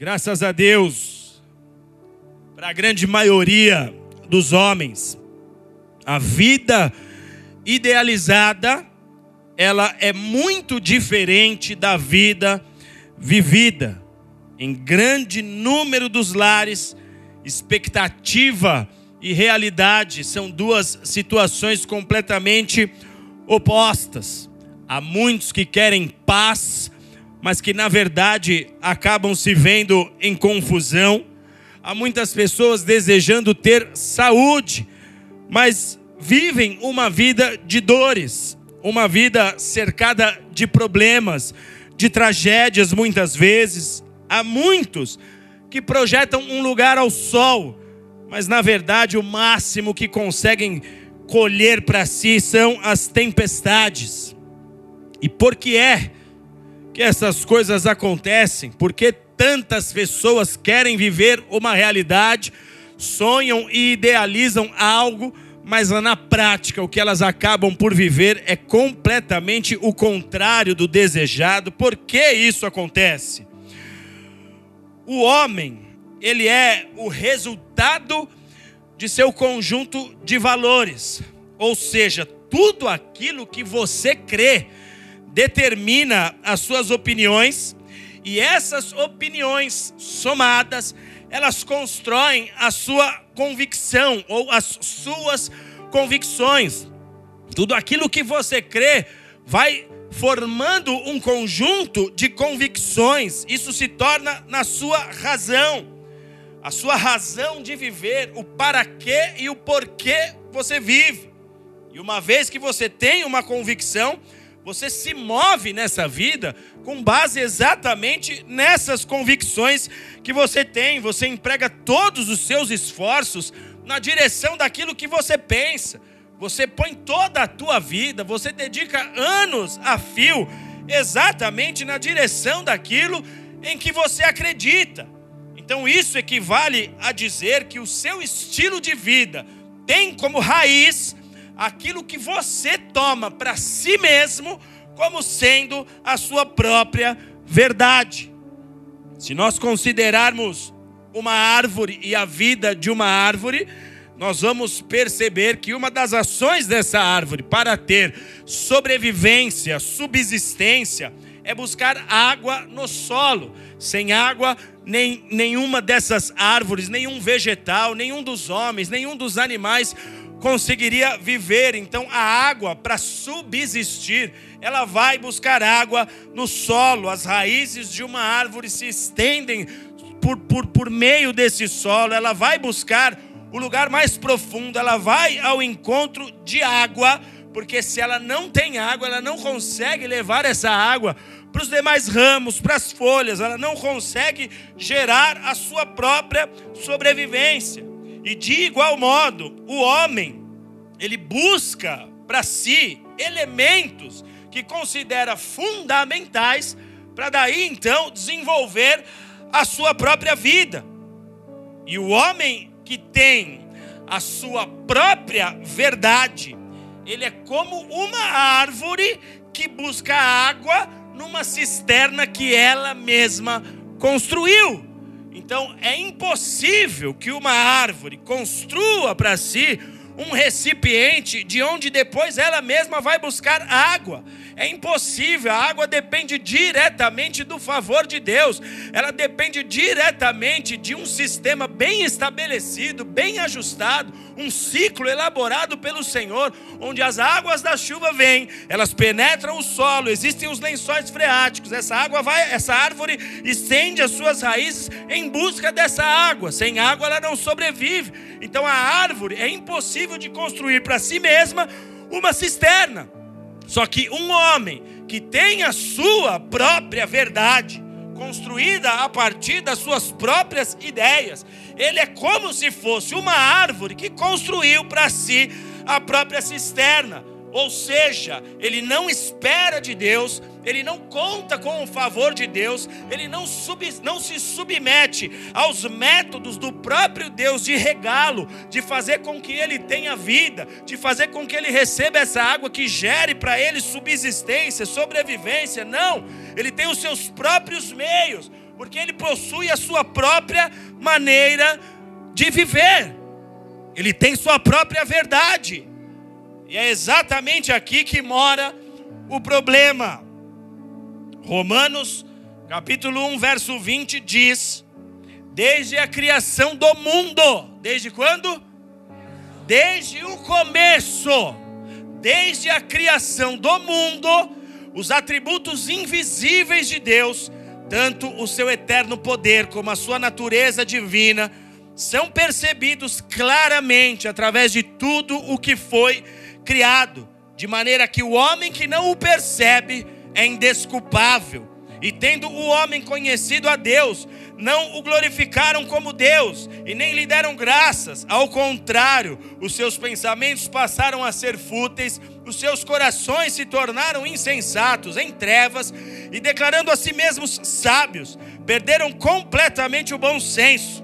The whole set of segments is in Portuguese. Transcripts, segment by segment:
Graças a Deus, para a grande maioria dos homens, a vida idealizada, ela é muito diferente da vida vivida. Em grande número dos lares, expectativa e realidade são duas situações completamente opostas. Há muitos que querem paz, mas que na verdade acabam se vendo em confusão. Há muitas pessoas desejando ter saúde, mas vivem uma vida de dores, uma vida cercada de problemas, de tragédias muitas vezes. Há muitos que projetam um lugar ao sol, mas na verdade o máximo que conseguem colher para si são as tempestades. E por que é que essas coisas acontecem? Porque tantas pessoas querem viver uma realidade, sonham e idealizam algo, mas na prática o que elas acabam por viver é completamente o contrário do desejado. Por que isso acontece? O homem, ele é o resultado de seu conjunto de valores. Ou seja, tudo aquilo que você crê determina as suas opiniões e essas opiniões somadas, elas constroem a sua convicção ou as suas convicções. Tudo aquilo que você crê vai formando um conjunto de convicções. Isso se torna na sua razão. A sua razão de viver, o para quê e o porquê você vive. E uma vez que você tem uma convicção, você se move nessa vida com base exatamente nessas convicções que você tem. Você emprega todos os seus esforços na direção daquilo que você pensa. Você põe toda a tua vida, você dedica anos a fio exatamente na direção daquilo em que você acredita. Então isso equivale a dizer que o seu estilo de vida tem como raiz aquilo que você toma para si mesmo como sendo a sua própria verdade. Se nós considerarmos uma árvore e a vida de uma árvore, nós vamos perceber que uma das ações dessa árvore para ter sobrevivência, subsistência, é buscar água no solo. Sem água, nem, nenhuma dessas árvores, nenhum vegetal, nenhum dos homens, nenhum dos animais conseguiria viver. Então, a água, para subsistir, ela vai buscar água no solo. As raízes de uma árvore se estendem por, por, por meio desse solo, ela vai buscar o lugar mais profundo, ela vai ao encontro de água, porque se ela não tem água, ela não consegue levar essa água para os demais ramos, para as folhas, ela não consegue gerar a sua própria sobrevivência. E de igual modo, o homem, ele busca para si elementos que considera fundamentais para daí então desenvolver a sua própria vida. E o homem que tem a sua própria verdade, ele é como uma árvore que busca água numa cisterna que ela mesma construiu. Então é impossível que uma árvore construa para si um recipiente de onde depois ela mesma vai buscar água. É impossível, a água depende diretamente do favor de Deus, ela depende diretamente de um sistema bem estabelecido, bem ajustado, um ciclo elaborado pelo Senhor, onde as águas da chuva vêm, elas penetram o solo, existem os lençóis freáticos, essa água vai, essa árvore estende as suas raízes em busca dessa água, sem água ela não sobrevive. Então a árvore é impossível de construir para si mesma uma cisterna. Só que um homem que tem a sua própria verdade, construída a partir das suas próprias ideias, ele é como se fosse uma árvore que construiu para si a própria cisterna. Ou seja, ele não espera de Deus, ele não conta com o favor de Deus, ele não, sub, não se submete aos métodos do próprio Deus de regalo, de fazer com que ele tenha vida, de fazer com que ele receba essa água que gere para ele subsistência, sobrevivência. Não, ele tem os seus próprios meios. Porque ele possui a sua própria maneira de viver. Ele tem sua própria verdade. E é exatamente aqui que mora o problema. Romanos, capítulo 1, verso 20 diz: Desde a criação do mundo, desde quando? Desde o começo, desde a criação do mundo, os atributos invisíveis de Deus, tanto o seu eterno poder como a sua natureza divina, são percebidos claramente através de tudo o que foi criado, de maneira que o homem que não o percebe é indesculpável. E tendo o homem conhecido a Deus, não o glorificaram como Deus e nem lhe deram graças. Ao contrário, os seus pensamentos passaram a ser fúteis, os seus corações se tornaram insensatos, em trevas, e declarando a si mesmos sábios, perderam completamente o bom senso.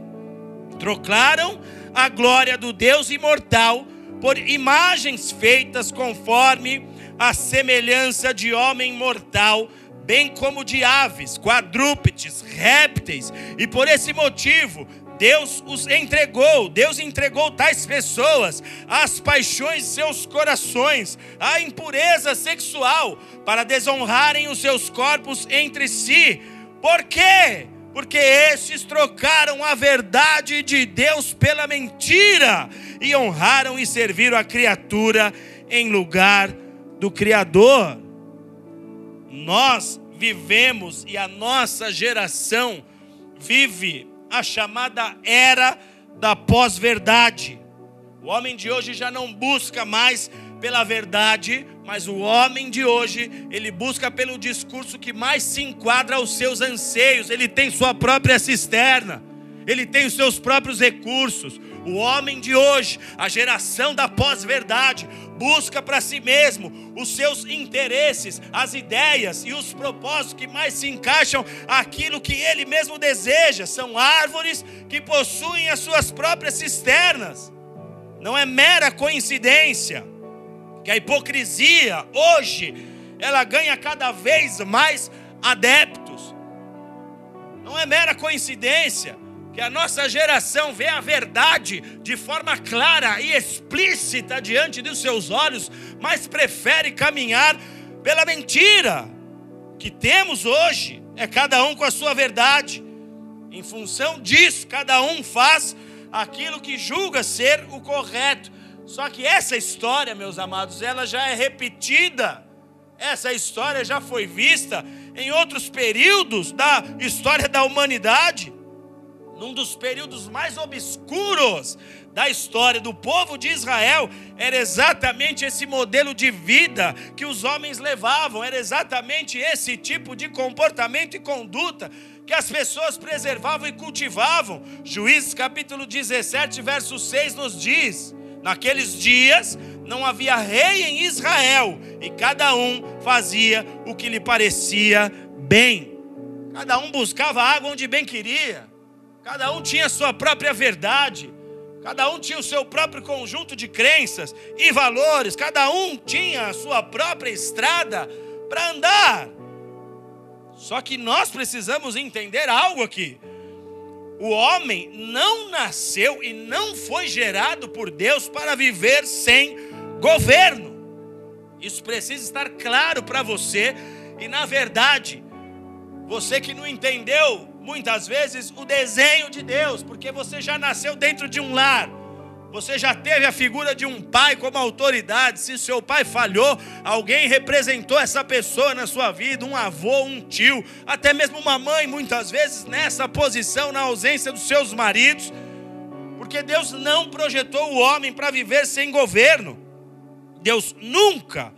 Trocaram a glória do Deus imortal por imagens feitas conforme a semelhança de homem mortal bem como de aves, quadrúpedes, répteis, e por esse motivo Deus os entregou, Deus entregou tais pessoas às paixões de seus corações, à impureza sexual, para desonrarem os seus corpos entre si. Por quê? Porque estes trocaram a verdade de Deus pela mentira e honraram e serviram a criatura em lugar do Criador nós vivemos e a nossa geração vive a chamada era da pós-verdade. O homem de hoje já não busca mais pela verdade, mas o homem de hoje, ele busca pelo discurso que mais se enquadra aos seus anseios. Ele tem sua própria cisterna, ele tem os seus próprios recursos. O homem de hoje, a geração da pós-verdade, busca para si mesmo os seus interesses, as ideias e os propósitos que mais se encaixam aquilo que ele mesmo deseja. São árvores que possuem as suas próprias cisternas. Não é mera coincidência que a hipocrisia hoje ela ganha cada vez mais adeptos. Não é mera coincidência que a nossa geração vê a verdade de forma clara e explícita diante dos seus olhos, mas prefere caminhar pela mentira. que temos hoje é cada um com a sua verdade. Em função disso, cada um faz aquilo que julga ser o correto. Só que essa história, meus amados, ela já é repetida. Essa história já foi vista em outros períodos da história da humanidade num dos períodos mais obscuros da história do povo de Israel, era exatamente esse modelo de vida que os homens levavam, era exatamente esse tipo de comportamento e conduta que as pessoas preservavam e cultivavam. Juízes capítulo 17, verso 6 nos diz: Naqueles dias não havia rei em Israel, e cada um fazia o que lhe parecia bem. Cada um buscava água onde bem queria. Cada um tinha sua própria verdade. Cada um tinha o seu próprio conjunto de crenças e valores. Cada um tinha a sua própria estrada para andar. Só que nós precisamos entender algo aqui. O homem não nasceu e não foi gerado por Deus para viver sem governo. Isso precisa estar claro para você. E na verdade, você que não entendeu muitas vezes o desenho de Deus, porque você já nasceu dentro de um lar. Você já teve a figura de um pai como autoridade. Se seu pai falhou, alguém representou essa pessoa na sua vida, um avô, um tio, até mesmo uma mãe, muitas vezes nessa posição, na ausência dos seus maridos. Porque Deus não projetou o homem para viver sem governo. Deus nunca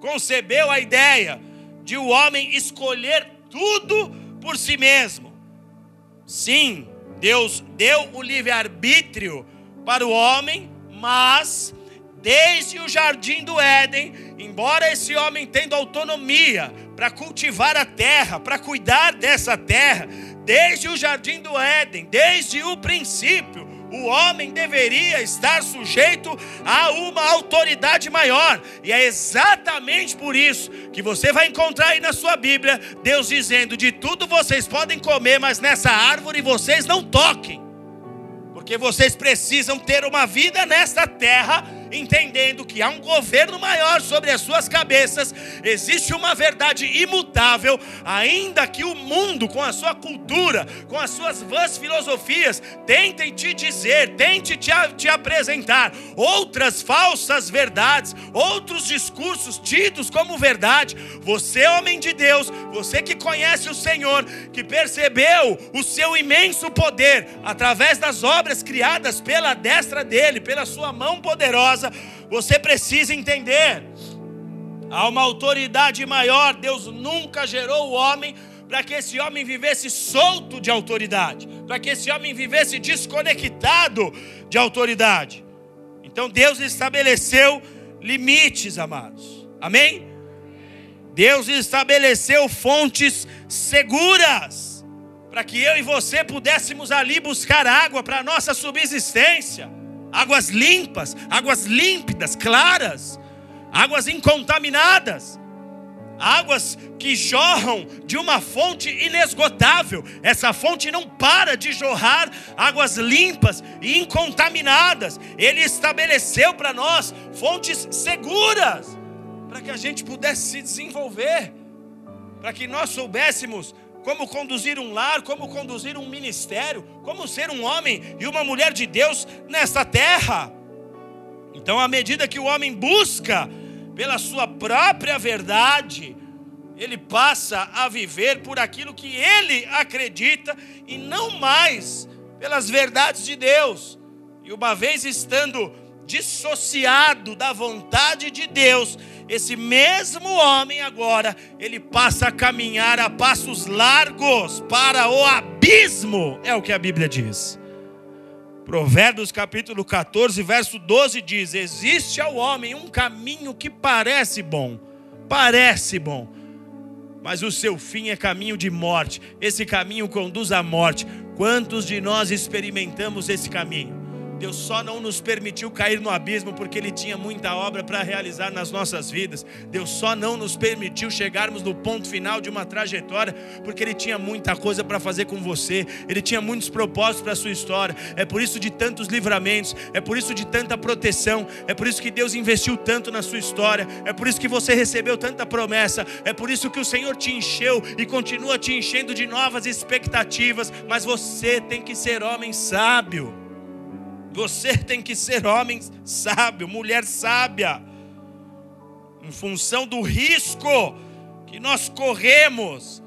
concebeu a ideia de o homem escolher tudo por si mesmo. Sim, Deus deu o livre-arbítrio para o homem, mas desde o jardim do Éden, embora esse homem tendo autonomia para cultivar a terra, para cuidar dessa terra, desde o jardim do Éden, desde o princípio, o homem deveria estar sujeito a uma autoridade maior. E é exatamente por isso que você vai encontrar aí na sua Bíblia Deus dizendo: de tudo vocês podem comer, mas nessa árvore vocês não toquem. Porque vocês precisam ter uma vida nesta terra entendendo que há um governo maior sobre as suas cabeças, existe uma verdade imutável, ainda que o mundo, com a sua cultura, com as suas vãs filosofias, tentem te dizer, tente te, te apresentar outras falsas verdades, outros discursos tidos como verdade. Você, homem de Deus, você que conhece o Senhor, que percebeu o seu imenso poder através das obras criadas pela destra dele, pela sua mão poderosa casa, você precisa entender. Há uma autoridade maior. Deus nunca gerou o homem para que esse homem vivesse solto de autoridade, para que esse homem vivesse desconectado de autoridade. Então Deus estabeleceu limites, amados. Amém? Deus estabeleceu fontes seguras para que eu e você pudéssemos ali buscar água para a nossa subsistência águas limpas, águas límpidas, claras, águas incontaminadas, águas que jorram de uma fonte inesgotável. Essa fonte não para de jorrar águas limpas e incontaminadas. Ele estabeleceu para nós fontes seguras para que a gente pudesse se desenvolver, para que nós soubéssemos como conduzir um lar, como conduzir um ministério, como ser um homem e uma mulher de Deus nesta terra. Então, à medida que o homem busca pela sua própria verdade, ele passa a viver por aquilo que ele acredita e não mais pelas verdades de Deus. E uma vez estando dissociado da vontade de Deus, esse mesmo homem agora, ele passa a caminhar a passos largos para o abismo, é o que a Bíblia diz. Provérbios capítulo 14, verso 12 diz: Existe ao homem um caminho que parece bom, parece bom, mas o seu fim é caminho de morte. Esse caminho conduz à morte. Quantos de nós experimentamos esse caminho? Deus só não nos permitiu cair no abismo porque Ele tinha muita obra para realizar nas nossas vidas. Deus só não nos permitiu chegarmos no ponto final de uma trajetória porque Ele tinha muita coisa para fazer com você. Ele tinha muitos propósitos para a sua história. É por isso de tantos livramentos, é por isso de tanta proteção, é por isso que Deus investiu tanto na sua história, é por isso que você recebeu tanta promessa, é por isso que o Senhor te encheu e continua te enchendo de novas expectativas. Mas você tem que ser homem sábio. Você tem que ser homem sábio, mulher sábia, em função do risco que nós corremos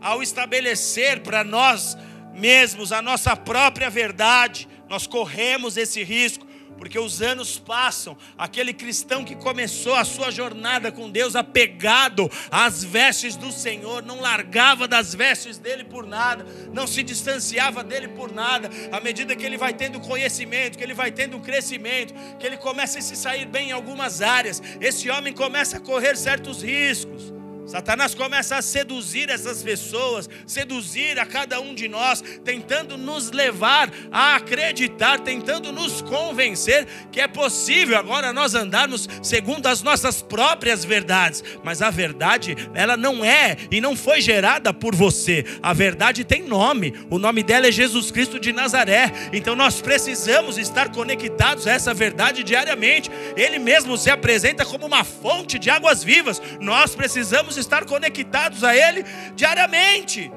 ao estabelecer para nós mesmos a nossa própria verdade, nós corremos esse risco porque os anos passam, aquele cristão que começou a sua jornada com Deus apegado às vestes do Senhor, não largava das vestes dele por nada, não se distanciava dele por nada, à medida que ele vai tendo conhecimento, que ele vai tendo crescimento, que ele começa a se sair bem em algumas áreas, esse homem começa a correr certos riscos. Satanás começa a seduzir essas pessoas, seduzir a cada um de nós, tentando nos levar a acreditar, tentando nos convencer que é possível agora nós andarmos segundo as nossas próprias verdades. Mas a verdade, ela não é e não foi gerada por você. A verdade tem nome. O nome dela é Jesus Cristo de Nazaré. Então nós precisamos estar conectados a essa verdade diariamente. Ele mesmo se apresenta como uma fonte de águas vivas. Nós precisamos estar conectados a Ele diariamente.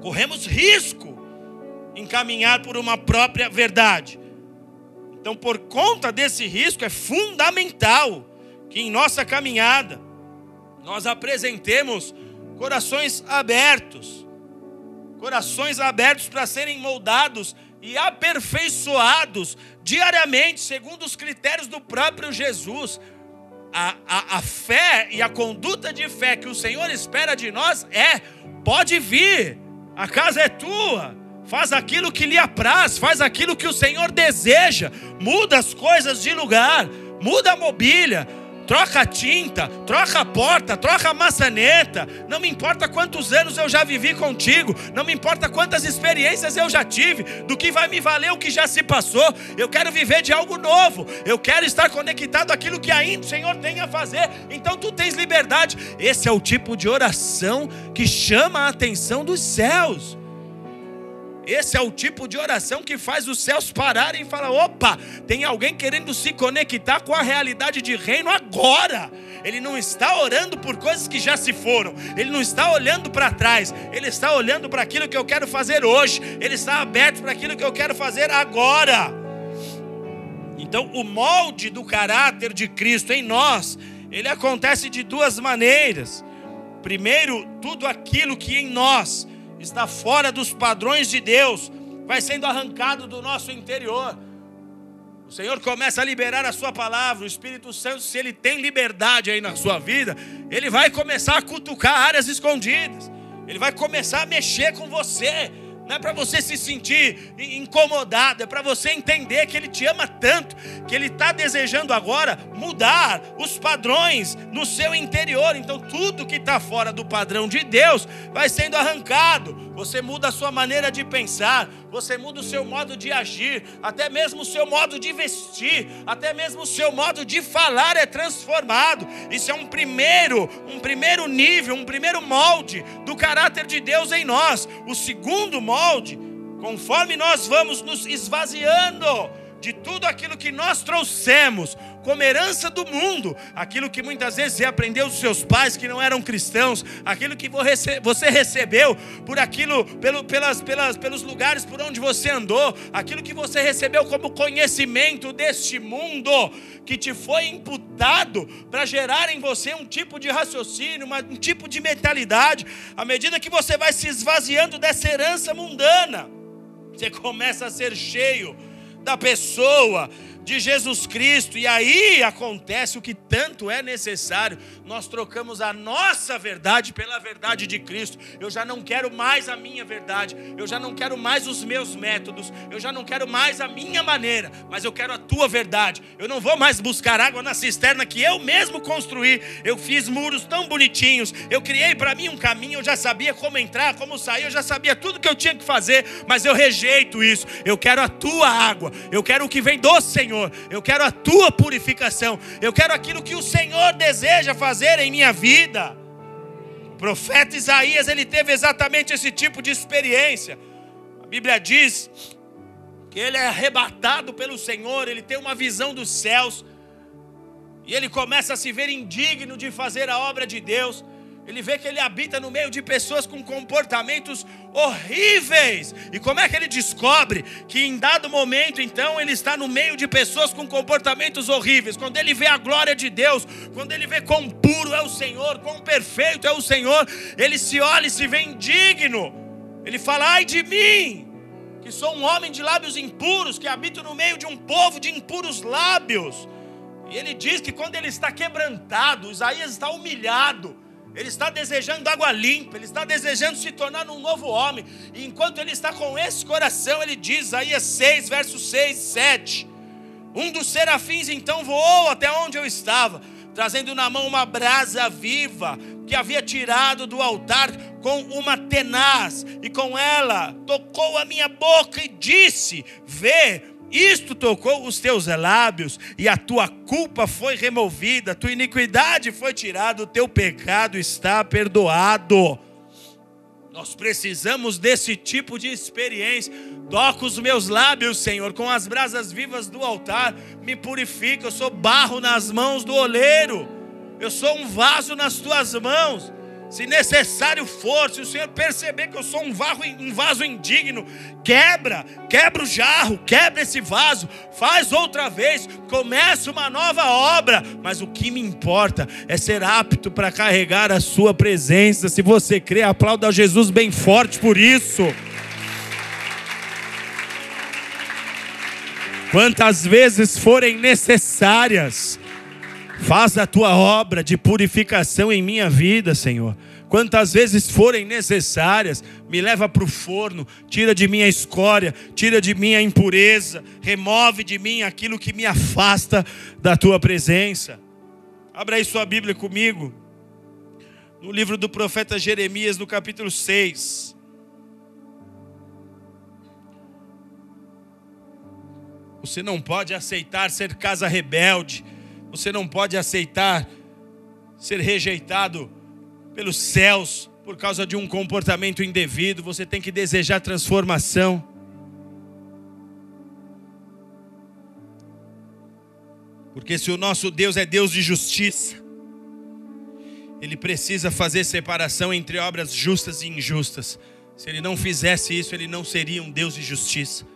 Corremos risco em caminhar por uma própria verdade. Então, por conta desse risco, é fundamental que em nossa caminhada nós apresentemos corações abertos corações abertos para serem moldados e aperfeiçoados diariamente, segundo os critérios do próprio Jesus a, a, a fé e a conduta de fé que o Senhor espera de nós é: pode vir, a casa é tua, faz aquilo que lhe apraz, faz aquilo que o Senhor deseja, muda as coisas de lugar, muda a mobília, troca a tinta, troca a porta, troca a maçaneta. Não me importa quantos anos eu já vivi contigo, não me importa quantas experiências eu já tive, do que vai me valer o que já se passou. Eu quero viver de algo novo, eu quero estar conectado àquilo que ainda o Senhor tem a fazer. Então tu tens liberdade. Esse é o tipo de oração que chama a atenção dos céus. Esse é o tipo de oração que faz os céus pararem e falar: opa, tem alguém querendo se conectar com a realidade de reino agora. Ele não está orando por coisas que já se foram, ele não está olhando para trás, ele está olhando para aquilo que eu quero fazer hoje, ele está aberto para aquilo que eu quero fazer agora. Então, o molde do caráter de Cristo em nós, ele acontece de duas maneiras. Primeiro, tudo aquilo que em nós está fora dos padrões de Deus, vai sendo arrancado do nosso interior. O Senhor começa a liberar a sua palavra, o Espírito Santo, se ele tem liberdade aí na sua vida, ele vai começar a cutucar áreas escondidas. Ele vai começar a mexer com você não é para você se sentir incomodado, é para você entender que Ele te ama tanto, que Ele está desejando agora mudar os padrões no seu interior. Então, tudo que está fora do padrão de Deus vai sendo arrancado. Você muda a sua maneira de pensar, você muda o seu modo de agir, até mesmo o seu modo de vestir, até mesmo o seu modo de falar é transformado. Isso é um primeiro, um primeiro nível, um primeiro molde do caráter de Deus em nós. O segundo molde, conforme nós vamos nos esvaziando de tudo aquilo que nós trouxemos como herança do mundo, aquilo que muitas vezes você aprendeu dos seus pais que não eram cristãos, aquilo que você recebeu por aquilo, pelo, pelas, pelas, pelos lugares por onde você andou, aquilo que você recebeu como conhecimento deste mundo, que te foi imputado para gerar em você um tipo de raciocínio, um tipo de mentalidade, à medida que você vai se esvaziando dessa herança mundana, você começa a ser cheio da pessoa de Jesus Cristo, e aí acontece o que tanto é necessário. Nós trocamos a nossa verdade pela verdade de Cristo. Eu já não quero mais a minha verdade, eu já não quero mais os meus métodos, eu já não quero mais a minha maneira, mas eu quero a tua verdade. Eu não vou mais buscar água na cisterna que eu mesmo construí. Eu fiz muros tão bonitinhos, eu criei para mim um caminho, eu já sabia como entrar, como sair, eu já sabia tudo que eu tinha que fazer, mas eu rejeito isso. Eu quero a tua água, eu quero o que vem do Senhor. Senhor. Eu quero a tua purificação. Eu quero aquilo que o Senhor deseja fazer em minha vida. O profeta Isaías, ele teve exatamente esse tipo de experiência. A Bíblia diz que ele é arrebatado pelo Senhor, ele tem uma visão dos céus. E ele começa a se ver indigno de fazer a obra de Deus. Ele vê que ele habita no meio de pessoas com comportamentos horríveis. E como é que ele descobre que em dado momento, então, ele está no meio de pessoas com comportamentos horríveis? Quando ele vê a glória de Deus, quando ele vê quão puro é o Senhor, quão perfeito é o Senhor, ele se olha e se vê indigno. Ele fala: ai de mim, que sou um homem de lábios impuros, que habito no meio de um povo de impuros lábios. E ele diz que quando ele está quebrantado, Isaías está humilhado ele está desejando água limpa, ele está desejando se tornar um novo homem. E enquanto ele está com esse coração, ele diz, aí 6, versos 6 e 7. Um dos serafins então voou até onde eu estava, trazendo na mão uma brasa viva que havia tirado do altar com uma tenaz, e com ela tocou a minha boca e disse: Vê, isto tocou os teus lábios, e a tua culpa foi removida, a tua iniquidade foi tirada, o teu pecado está perdoado. Nós precisamos desse tipo de experiência. Toca os meus lábios, Senhor, com as brasas vivas do altar, me purifica. Eu sou barro nas mãos do oleiro, eu sou um vaso nas tuas mãos. Se necessário for, se o Senhor perceber que eu sou um, um vaso indigno, quebra, quebra o jarro, quebra esse vaso, faz outra vez, começa uma nova obra. Mas o que me importa é ser apto para carregar a Sua presença. Se você crê, aplauda Jesus bem forte por isso. Quantas vezes forem necessárias, Faz a tua obra de purificação em minha vida, Senhor. Quantas vezes forem necessárias, me leva para o forno, tira de mim a escória, tira de mim a impureza, remove de mim aquilo que me afasta da tua presença. Abra aí sua Bíblia comigo. No livro do profeta Jeremias, no capítulo 6. Você não pode aceitar ser casa rebelde. Você não pode aceitar ser rejeitado pelos céus por causa de um comportamento indevido. Você tem que desejar transformação. Porque se o nosso Deus é Deus de justiça, Ele precisa fazer separação entre obras justas e injustas. Se Ele não fizesse isso, Ele não seria um Deus de justiça.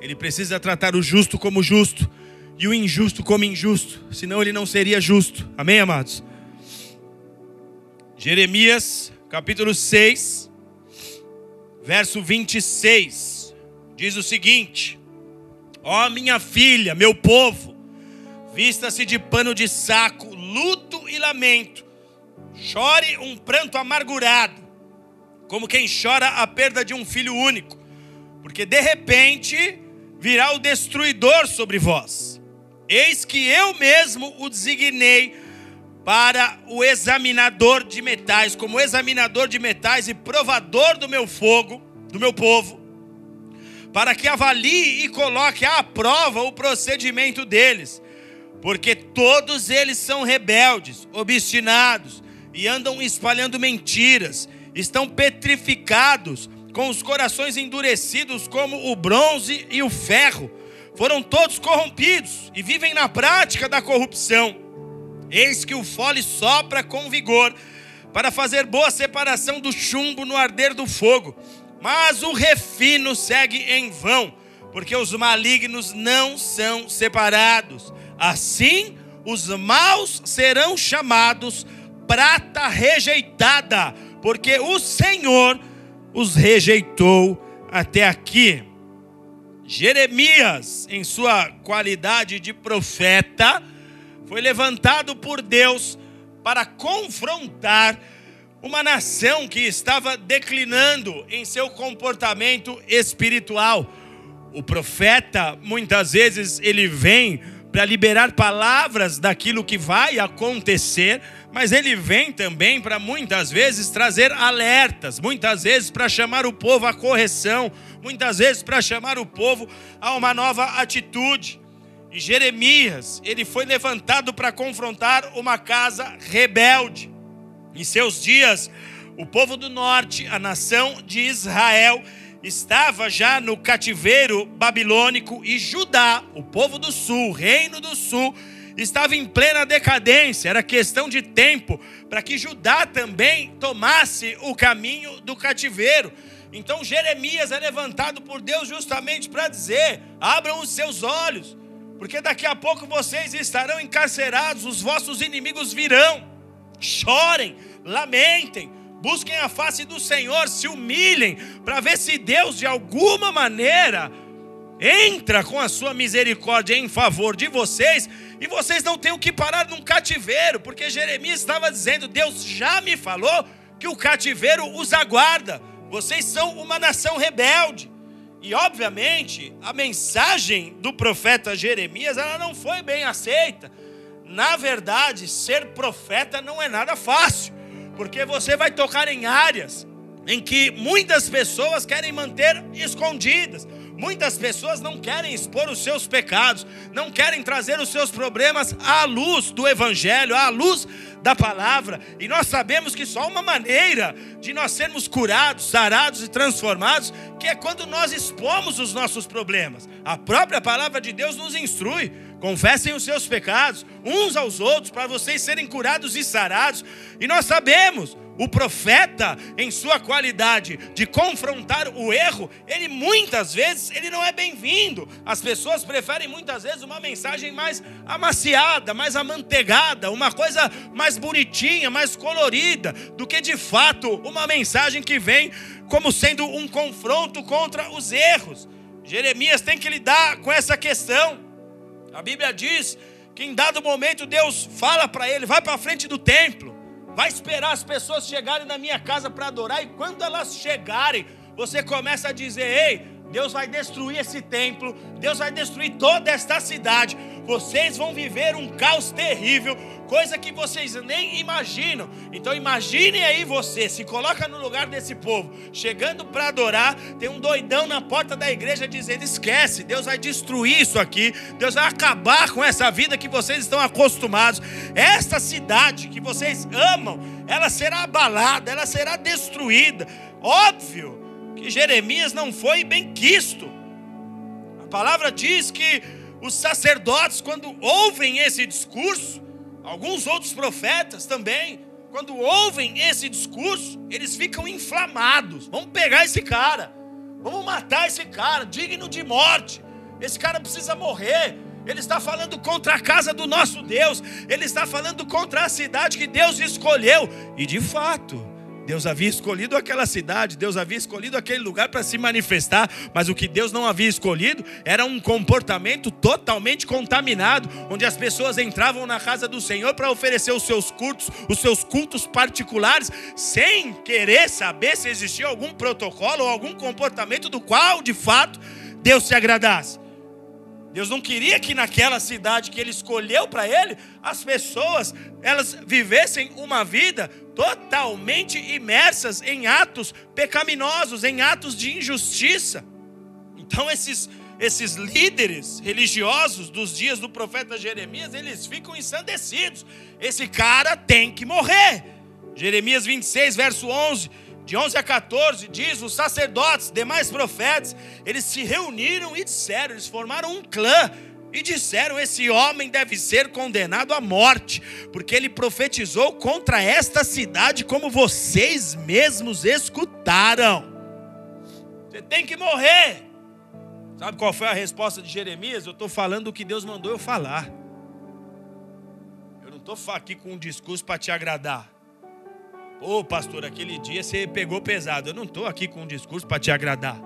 Ele precisa tratar o justo como justo e o injusto como injusto, senão ele não seria justo. Amém, amados? Jeremias, capítulo 6, verso 26, diz o seguinte: Ó oh, minha filha, meu povo, vista-se de pano de saco, luto e lamento, chore um pranto amargurado, como quem chora a perda de um filho único, porque de repente virá o destruidor sobre vós. Eis que eu mesmo o designei para o examinador de metais, como examinador de metais e provador do meu fogo, do meu povo, para que avalie e coloque à prova o procedimento deles, porque todos eles são rebeldes, obstinados e andam espalhando mentiras, estão petrificados, com os corações endurecidos como o bronze e o ferro. Foram todos corrompidos e vivem na prática da corrupção. Eis que o fole sopra com vigor para fazer boa separação do chumbo no arder do fogo. Mas o refino segue em vão, porque os malignos não são separados. Assim, os maus serão chamados prata rejeitada, porque o Senhor os rejeitou até aqui. Jeremias, em sua qualidade de profeta, foi levantado por Deus para confrontar uma nação que estava declinando em seu comportamento espiritual. O profeta, muitas vezes, ele vem para liberar palavras daquilo que vai acontecer, mas ele vem também para muitas vezes trazer alertas, muitas vezes para chamar o povo à correção, muitas vezes para chamar o povo a uma nova atitude. E Jeremias, ele foi levantado para confrontar uma casa rebelde. Em seus dias, o povo do norte, a nação de Israel, estava já no cativeiro babilônico e Judá, o povo do sul, o reino do sul, estava em plena decadência, era questão de tempo para que Judá também tomasse o caminho do cativeiro. Então Jeremias é levantado por Deus justamente para dizer: abram os seus olhos, porque daqui a pouco vocês estarão encarcerados, os vossos inimigos virão. Chorem, lamentem, busquem a face do Senhor, se humilhem, para ver se Deus de alguma maneira entra com a sua misericórdia em favor de vocês e vocês não têm o que parar num cativeiro, porque Jeremias estava dizendo: Deus já me falou que o cativeiro os aguarda, vocês são uma nação rebelde. E obviamente, a mensagem do profeta Jeremias, ela não foi bem aceita. Na verdade, ser profeta não é nada fácil, porque você vai tocar em áreas em que muitas pessoas querem manter escondidas. Muitas pessoas não querem expor os seus pecados, não querem trazer os seus problemas à luz do Evangelho, à luz da palavra, e nós sabemos que só uma maneira de nós sermos curados, sarados e transformados, que é quando nós expomos os nossos problemas. A própria palavra de Deus nos instrui. Confessem os seus pecados uns aos outros para vocês serem curados e sarados. E nós sabemos, o profeta, em sua qualidade de confrontar o erro, ele muitas vezes ele não é bem-vindo. As pessoas preferem muitas vezes uma mensagem mais amaciada, mais amanteigada, uma coisa mais bonitinha, mais colorida, do que de fato uma mensagem que vem como sendo um confronto contra os erros. Jeremias tem que lidar com essa questão. A Bíblia diz que em dado momento Deus fala para ele: vai para frente do templo vai esperar as pessoas chegarem na minha casa para adorar, e quando elas chegarem, você começa a dizer: ei, Deus vai destruir esse templo, Deus vai destruir toda esta cidade, vocês vão viver um caos terrível, coisa que vocês nem imaginam. Então imagine aí você, se coloca no lugar desse povo, chegando para adorar, tem um doidão na porta da igreja dizendo: "Esquece, Deus vai destruir isso aqui, Deus vai acabar com essa vida que vocês estão acostumados. Esta cidade que vocês amam, ela será abalada, ela será destruída". Óbvio que Jeremias não foi bem quisto. A palavra diz que os sacerdotes, quando ouvem esse discurso, alguns outros profetas também, quando ouvem esse discurso, eles ficam inflamados. Vamos pegar esse cara, vamos matar esse cara, digno de morte. Esse cara precisa morrer. Ele está falando contra a casa do nosso Deus, ele está falando contra a cidade que Deus escolheu. E de fato, Deus havia escolhido aquela cidade, Deus havia escolhido aquele lugar para se manifestar, mas o que Deus não havia escolhido era um comportamento totalmente contaminado, onde as pessoas entravam na casa do Senhor para oferecer os seus cultos, os seus cultos particulares, sem querer saber se existia algum protocolo ou algum comportamento do qual, de fato, Deus se agradasse. Deus não queria que naquela cidade que ele escolheu para ele, as pessoas elas vivessem uma vida totalmente imersas em atos pecaminosos, em atos de injustiça. Então esses esses líderes religiosos dos dias do profeta Jeremias, eles ficam ensandecidos. Esse cara tem que morrer. Jeremias 26, verso 11 de 11 a 14, diz: os sacerdotes, demais profetas, eles se reuniram e disseram, eles formaram um clã e disseram: esse homem deve ser condenado à morte, porque ele profetizou contra esta cidade, como vocês mesmos escutaram. Você tem que morrer. Sabe qual foi a resposta de Jeremias? Eu estou falando o que Deus mandou eu falar. Eu não estou aqui com um discurso para te agradar. Ô oh, pastor, aquele dia você pegou pesado. Eu não estou aqui com um discurso para te agradar.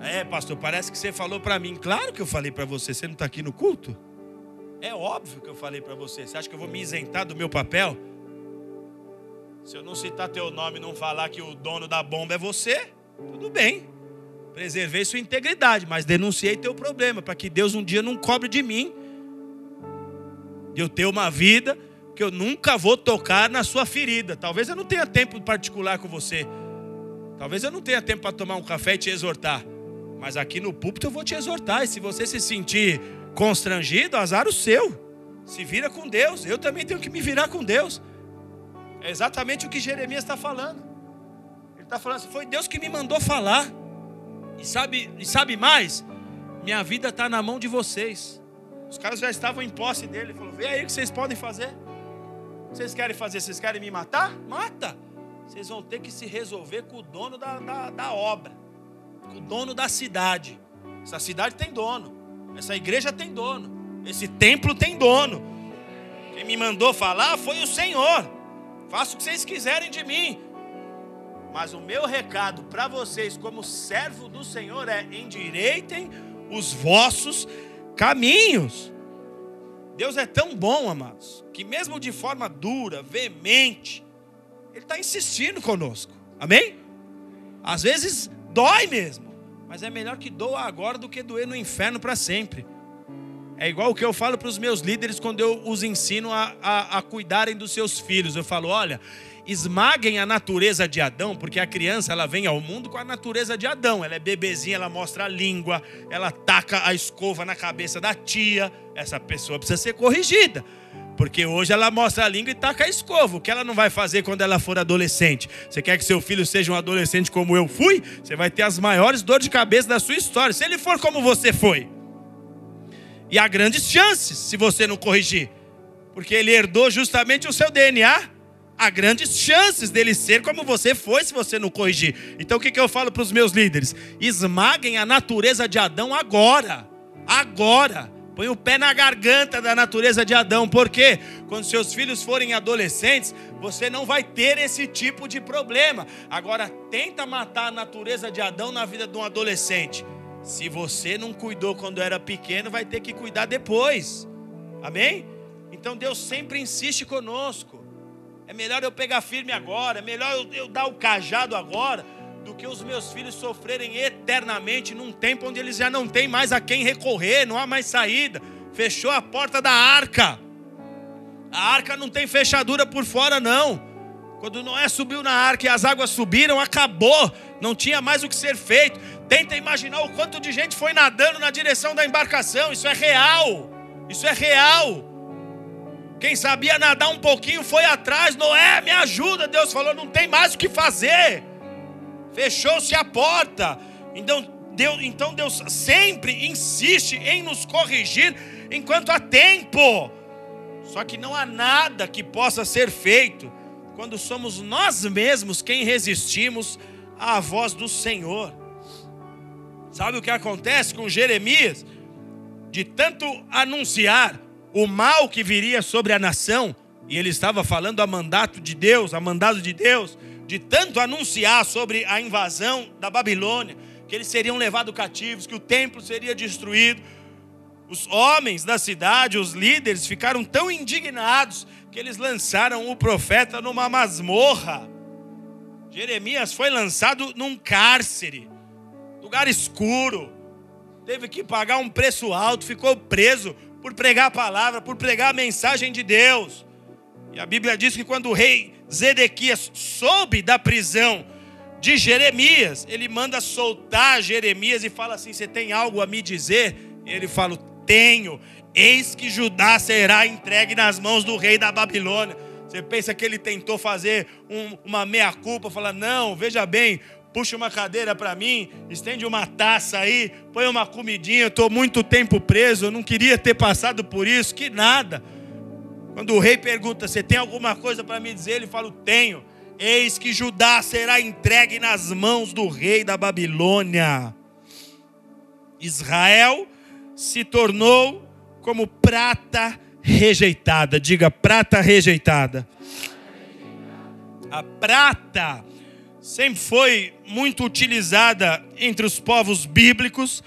É, pastor, parece que você falou para mim. Claro que eu falei para você. Você não está aqui no culto? É óbvio que eu falei para você. Você acha que eu vou me isentar do meu papel? Se eu não citar teu nome e não falar que o dono da bomba é você, tudo bem. Preservei sua integridade, mas denunciei teu problema para que Deus um dia não cobre de mim. De eu ter uma vida que eu nunca vou tocar na sua ferida. Talvez eu não tenha tempo particular com você. Talvez eu não tenha tempo para tomar um café e te exortar. Mas aqui no púlpito eu vou te exortar. E se você se sentir constrangido, azar o seu. Se vira com Deus. Eu também tenho que me virar com Deus. É exatamente o que Jeremias está falando. Ele está falando assim: foi Deus que me mandou falar. E sabe, e sabe mais? Minha vida está na mão de vocês. Os caras já estavam em posse dele. Ele falou: vê aí o que vocês podem fazer. Vocês querem fazer? Vocês querem me matar? Mata. Vocês vão ter que se resolver com o dono da, da, da obra, com o dono da cidade. Essa cidade tem dono, essa igreja tem dono, esse templo tem dono. Quem me mandou falar foi o Senhor. Faça o que vocês quiserem de mim. Mas o meu recado para vocês, como servo do Senhor, é: endireitem os vossos caminhos. Deus é tão bom, amados, que mesmo de forma dura, veemente, Ele está insistindo conosco. Amém? Às vezes dói mesmo, mas é melhor que doa agora do que doer no inferno para sempre. É igual o que eu falo para os meus líderes quando eu os ensino a, a, a cuidarem dos seus filhos. Eu falo: olha, esmaguem a natureza de Adão, porque a criança ela vem ao mundo com a natureza de Adão. Ela é bebezinha, ela mostra a língua, ela taca a escova na cabeça da tia. Essa pessoa precisa ser corrigida. Porque hoje ela mostra a língua e taca a escova. O que ela não vai fazer quando ela for adolescente? Você quer que seu filho seja um adolescente como eu fui? Você vai ter as maiores dores de cabeça da sua história. Se ele for como você foi. E há grandes chances se você não corrigir. Porque ele herdou justamente o seu DNA há grandes chances dele ser como você foi se você não corrigir. Então o que, que eu falo para os meus líderes? Esmaguem a natureza de Adão agora. Agora. Põe o pé na garganta da natureza de Adão, porque quando seus filhos forem adolescentes, você não vai ter esse tipo de problema. Agora, tenta matar a natureza de Adão na vida de um adolescente. Se você não cuidou quando era pequeno, vai ter que cuidar depois. Amém? Então Deus sempre insiste conosco. É melhor eu pegar firme agora, é melhor eu, eu dar o cajado agora, do que os meus filhos sofrerem eternamente num tempo onde eles já não têm mais a quem recorrer, não há mais saída. Fechou a porta da arca. A arca não tem fechadura por fora, não. Quando Noé subiu na arca e as águas subiram, acabou. Não tinha mais o que ser feito. Tenta imaginar o quanto de gente foi nadando na direção da embarcação. Isso é real. Isso é real. Quem sabia nadar um pouquinho foi atrás. Noé, me ajuda. Deus falou: não tem mais o que fazer. Fechou-se a porta. Então Deus, então Deus sempre insiste em nos corrigir enquanto há tempo. Só que não há nada que possa ser feito quando somos nós mesmos quem resistimos à voz do Senhor. Sabe o que acontece com Jeremias? De tanto anunciar o mal que viria sobre a nação, e ele estava falando a mandato de Deus, a mandado de Deus, de tanto anunciar sobre a invasão da Babilônia, que eles seriam levados cativos, que o templo seria destruído. Os homens da cidade, os líderes, ficaram tão indignados que eles lançaram o profeta numa masmorra. Jeremias foi lançado num cárcere, lugar escuro, teve que pagar um preço alto, ficou preso por pregar a palavra, por pregar a mensagem de Deus. E a Bíblia diz que quando o rei Zedequias soube da prisão de Jeremias, ele manda soltar Jeremias e fala assim: Você tem algo a me dizer? E ele fala: Tenho. Eis que Judá será entregue nas mãos do rei da Babilônia. Você pensa que ele tentou fazer um, uma meia-culpa, falar: não, veja bem, puxa uma cadeira para mim, estende uma taça aí, põe uma comidinha, eu estou muito tempo preso, eu não queria ter passado por isso, que nada. Quando o rei pergunta: Você tem alguma coisa para me dizer? Ele fala: Tenho. Eis que Judá será entregue nas mãos do rei da Babilônia. Israel se tornou como prata rejeitada. Diga prata rejeitada. A prata sempre foi muito utilizada entre os povos bíblicos.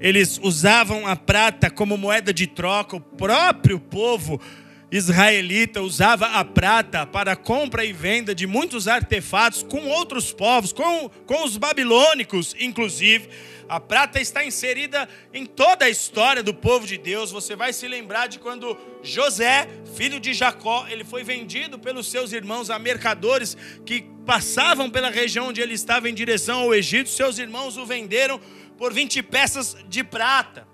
Eles usavam a prata como moeda de troca. O próprio povo israelita usava a prata para compra e venda de muitos artefatos com outros povos, com, com os babilônicos, inclusive. A prata está inserida em toda a história do povo de Deus. Você vai se lembrar de quando José, filho de Jacó, ele foi vendido pelos seus irmãos a mercadores que passavam pela região onde ele estava em direção ao Egito. Seus irmãos o venderam por 20 peças de prata.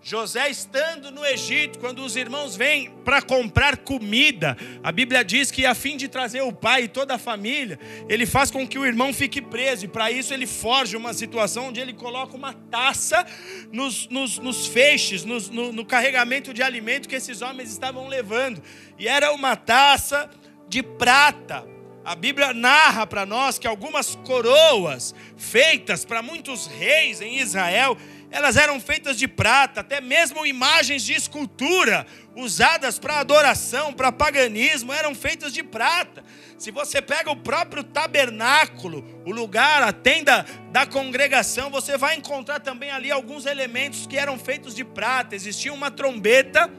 José estando no Egito, quando os irmãos vêm para comprar comida, a Bíblia diz que a fim de trazer o pai e toda a família, ele faz com que o irmão fique preso, e para isso ele forja uma situação onde ele coloca uma taça nos, nos, nos feixes, nos, no, no carregamento de alimento que esses homens estavam levando, e era uma taça de prata. A Bíblia narra para nós que algumas coroas feitas para muitos reis em Israel elas eram feitas de prata, até mesmo imagens de escultura usadas para adoração, para paganismo, eram feitas de prata. Se você pega o próprio tabernáculo, o lugar, a tenda da congregação, você vai encontrar também ali alguns elementos que eram feitos de prata. Existia uma trombeta,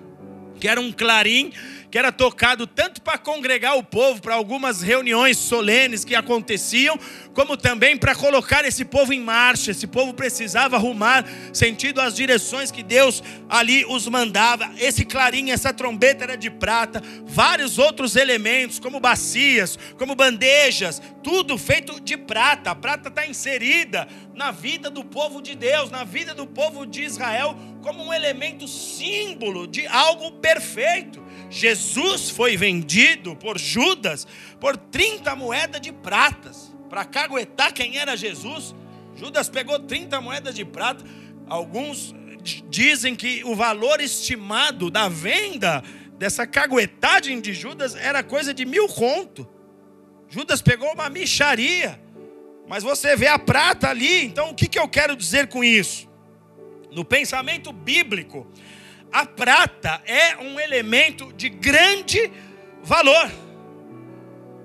que era um clarim, que era tocado tanto para congregar o povo, para algumas reuniões solenes que aconteciam, como também para colocar esse povo em marcha. Esse povo precisava arrumar sentido as direções que Deus ali os mandava. Esse clarim, essa trombeta era de prata, vários outros elementos, como bacias, como bandejas, tudo feito de prata. A prata está inserida na vida do povo de Deus, na vida do povo de Israel, como um elemento símbolo de algo perfeito. Jesus foi vendido por Judas por 30 moedas de pratas. Para caguetar quem era Jesus, Judas pegou 30 moedas de prata. Alguns dizem que o valor estimado da venda dessa caguetagem de Judas era coisa de mil conto. Judas pegou uma micharia. Mas você vê a prata ali, então o que, que eu quero dizer com isso? No pensamento bíblico, a prata é um elemento de grande valor.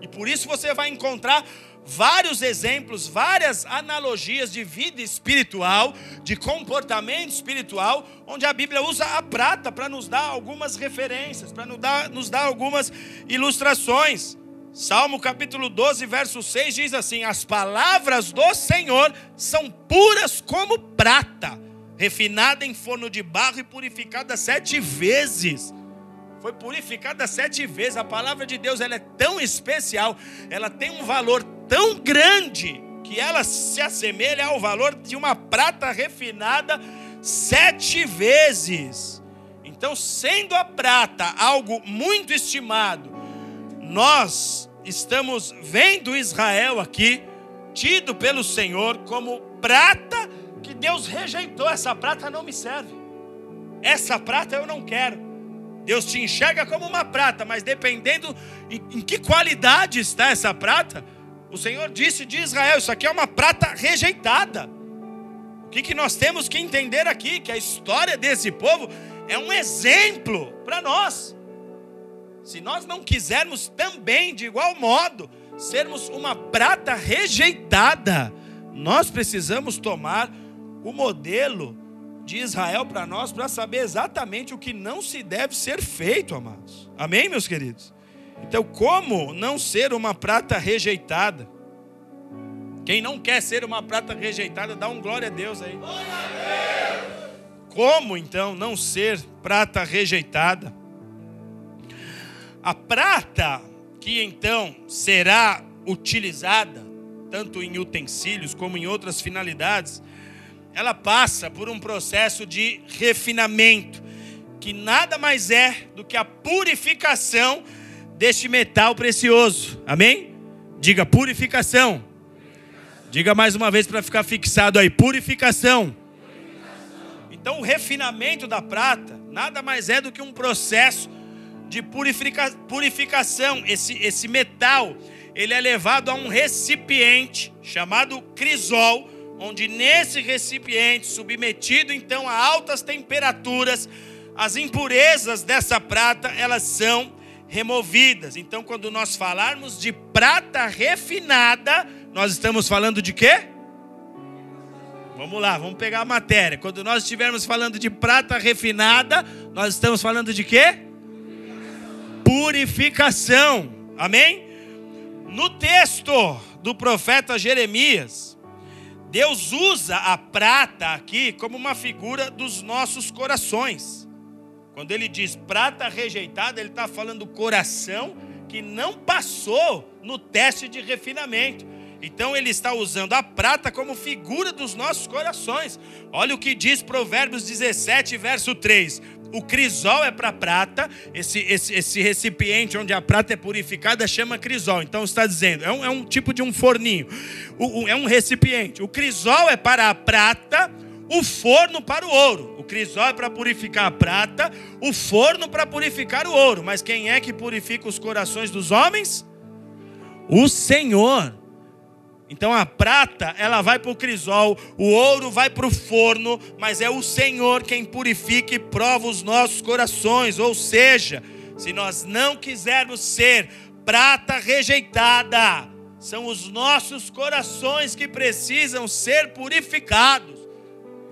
E por isso você vai encontrar vários exemplos, várias analogias de vida espiritual, de comportamento espiritual, onde a Bíblia usa a prata para nos dar algumas referências, para nos dar, nos dar algumas ilustrações. Salmo capítulo 12, verso 6 diz assim: As palavras do Senhor são puras como prata, refinada em forno de barro e purificada sete vezes. Foi purificada sete vezes. A palavra de Deus ela é tão especial, ela tem um valor tão grande que ela se assemelha ao valor de uma prata refinada sete vezes. Então, sendo a prata algo muito estimado, nós estamos vendo Israel aqui, tido pelo Senhor como prata que Deus rejeitou. Essa prata não me serve. Essa prata eu não quero. Deus te enxerga como uma prata, mas dependendo em, em que qualidade está essa prata, o Senhor disse de Israel: Isso aqui é uma prata rejeitada. O que, que nós temos que entender aqui? Que a história desse povo é um exemplo para nós. Se nós não quisermos também, de igual modo, sermos uma prata rejeitada, nós precisamos tomar o modelo de Israel para nós, para saber exatamente o que não se deve ser feito, amados. Amém, meus queridos? Então, como não ser uma prata rejeitada? Quem não quer ser uma prata rejeitada, dá um glória a Deus aí. Como então não ser prata rejeitada? A prata que então será utilizada, tanto em utensílios como em outras finalidades, ela passa por um processo de refinamento, que nada mais é do que a purificação deste metal precioso. Amém? Diga purificação. Diga mais uma vez para ficar fixado aí: purificação. Então, o refinamento da prata nada mais é do que um processo de purifica, purificação. Esse, esse metal ele é levado a um recipiente chamado crisol, onde nesse recipiente, submetido então a altas temperaturas, as impurezas dessa prata elas são removidas. Então, quando nós falarmos de prata refinada, nós estamos falando de quê? Vamos lá, vamos pegar a matéria. Quando nós estivermos falando de prata refinada, nós estamos falando de quê? Purificação. Amém? No texto do profeta Jeremias, Deus usa a prata aqui como uma figura dos nossos corações. Quando ele diz prata rejeitada, ele está falando coração que não passou no teste de refinamento. Então ele está usando a prata como figura dos nossos corações. Olha o que diz Provérbios 17, verso 3. O crisol é para prata, esse, esse, esse, recipiente onde a prata é purificada chama crisol. Então está dizendo, é um, é um tipo de um forninho, o, o, é um recipiente. O crisol é para a prata, o forno para o ouro. O crisol é para purificar a prata, o forno para purificar o ouro. Mas quem é que purifica os corações dos homens? O Senhor. Então a prata, ela vai para o crisol, o ouro vai para o forno, mas é o Senhor quem purifica e prova os nossos corações. Ou seja, se nós não quisermos ser prata rejeitada, são os nossos corações que precisam ser purificados.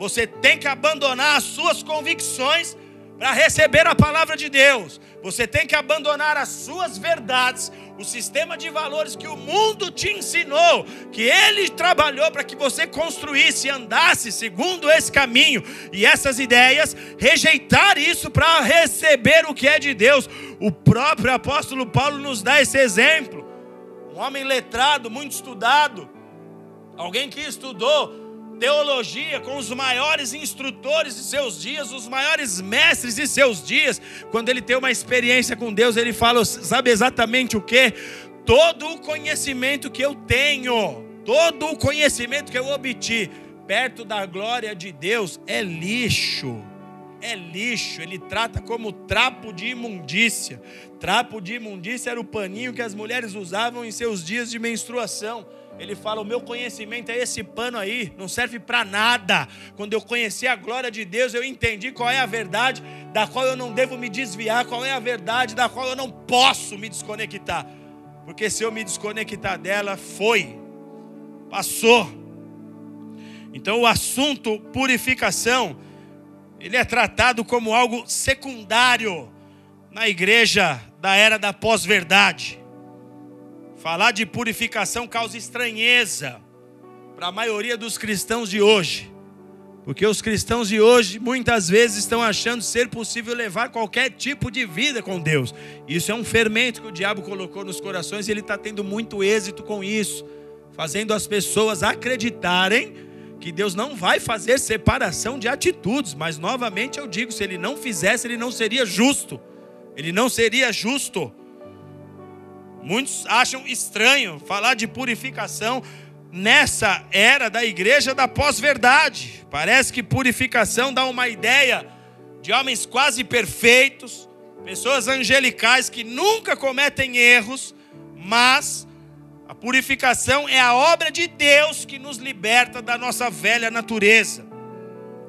Você tem que abandonar as suas convicções para receber a palavra de Deus. Você tem que abandonar as suas verdades, o sistema de valores que o mundo te ensinou, que ele trabalhou para que você construísse andasse segundo esse caminho e essas ideias, rejeitar isso para receber o que é de Deus. O próprio apóstolo Paulo nos dá esse exemplo. Um homem letrado, muito estudado, alguém que estudou teologia com os maiores instrutores de seus dias, os maiores mestres de seus dias. Quando ele tem uma experiência com Deus, ele fala: sabe exatamente o que? Todo o conhecimento que eu tenho, todo o conhecimento que eu obti perto da glória de Deus é lixo. É lixo, ele trata como trapo de imundícia. Trapo de imundícia era o paninho que as mulheres usavam em seus dias de menstruação. Ele fala: O meu conhecimento é esse pano aí, não serve para nada. Quando eu conheci a glória de Deus, eu entendi qual é a verdade da qual eu não devo me desviar, qual é a verdade da qual eu não posso me desconectar. Porque se eu me desconectar dela, foi, passou. Então o assunto purificação, ele é tratado como algo secundário na igreja da era da pós-verdade. Falar de purificação causa estranheza para a maioria dos cristãos de hoje. Porque os cristãos de hoje muitas vezes estão achando ser possível levar qualquer tipo de vida com Deus. Isso é um fermento que o diabo colocou nos corações e ele está tendo muito êxito com isso, fazendo as pessoas acreditarem que Deus não vai fazer separação de atitudes. Mas novamente eu digo: se ele não fizesse, ele não seria justo. Ele não seria justo. Muitos acham estranho falar de purificação nessa era da igreja da pós-verdade. Parece que purificação dá uma ideia de homens quase perfeitos, pessoas angelicais que nunca cometem erros, mas a purificação é a obra de Deus que nos liberta da nossa velha natureza.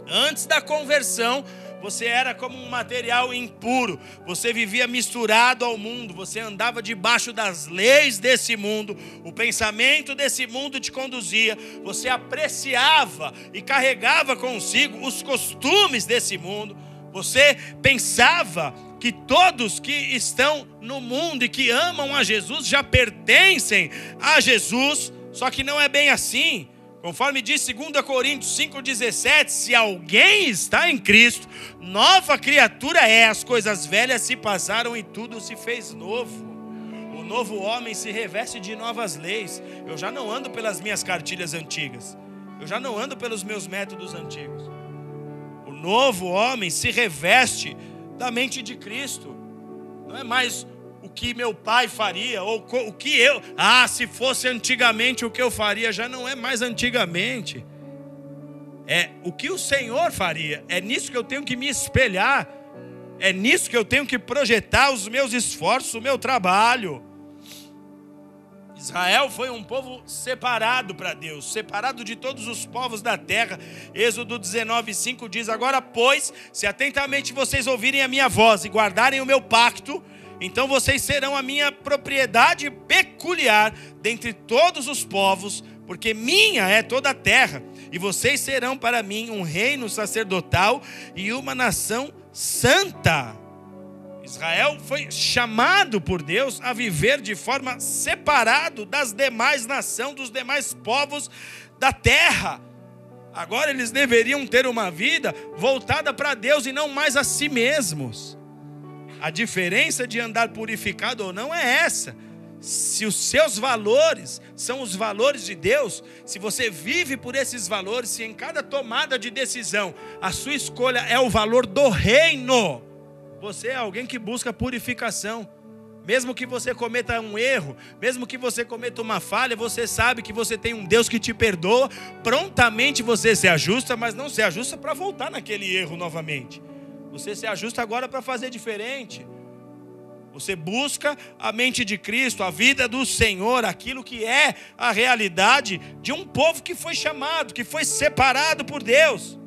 Antes da conversão, você era como um material impuro, você vivia misturado ao mundo, você andava debaixo das leis desse mundo, o pensamento desse mundo te conduzia, você apreciava e carregava consigo os costumes desse mundo, você pensava que todos que estão no mundo e que amam a Jesus já pertencem a Jesus, só que não é bem assim. Conforme diz 2 Coríntios 5,17: se alguém está em Cristo, nova criatura é, as coisas velhas se passaram e tudo se fez novo. O novo homem se reveste de novas leis. Eu já não ando pelas minhas cartilhas antigas, eu já não ando pelos meus métodos antigos. O novo homem se reveste da mente de Cristo, não é mais que meu pai faria, ou o que eu. Ah, se fosse antigamente o que eu faria, já não é mais antigamente. É o que o Senhor faria. É nisso que eu tenho que me espelhar. É nisso que eu tenho que projetar os meus esforços, o meu trabalho. Israel foi um povo separado para Deus, separado de todos os povos da terra. Êxodo 19:5 diz: Agora, pois, se atentamente vocês ouvirem a minha voz e guardarem o meu pacto, então vocês serão a minha propriedade peculiar dentre todos os povos, porque minha é toda a terra, e vocês serão para mim um reino sacerdotal e uma nação santa. Israel foi chamado por Deus a viver de forma separado das demais nações, dos demais povos da terra. Agora eles deveriam ter uma vida voltada para Deus e não mais a si mesmos. A diferença de andar purificado ou não é essa. Se os seus valores são os valores de Deus, se você vive por esses valores, se em cada tomada de decisão a sua escolha é o valor do reino, você é alguém que busca purificação. Mesmo que você cometa um erro, mesmo que você cometa uma falha, você sabe que você tem um Deus que te perdoa. Prontamente você se ajusta, mas não se ajusta para voltar naquele erro novamente. Você se ajusta agora para fazer diferente. Você busca a mente de Cristo, a vida do Senhor, aquilo que é a realidade de um povo que foi chamado, que foi separado por Deus.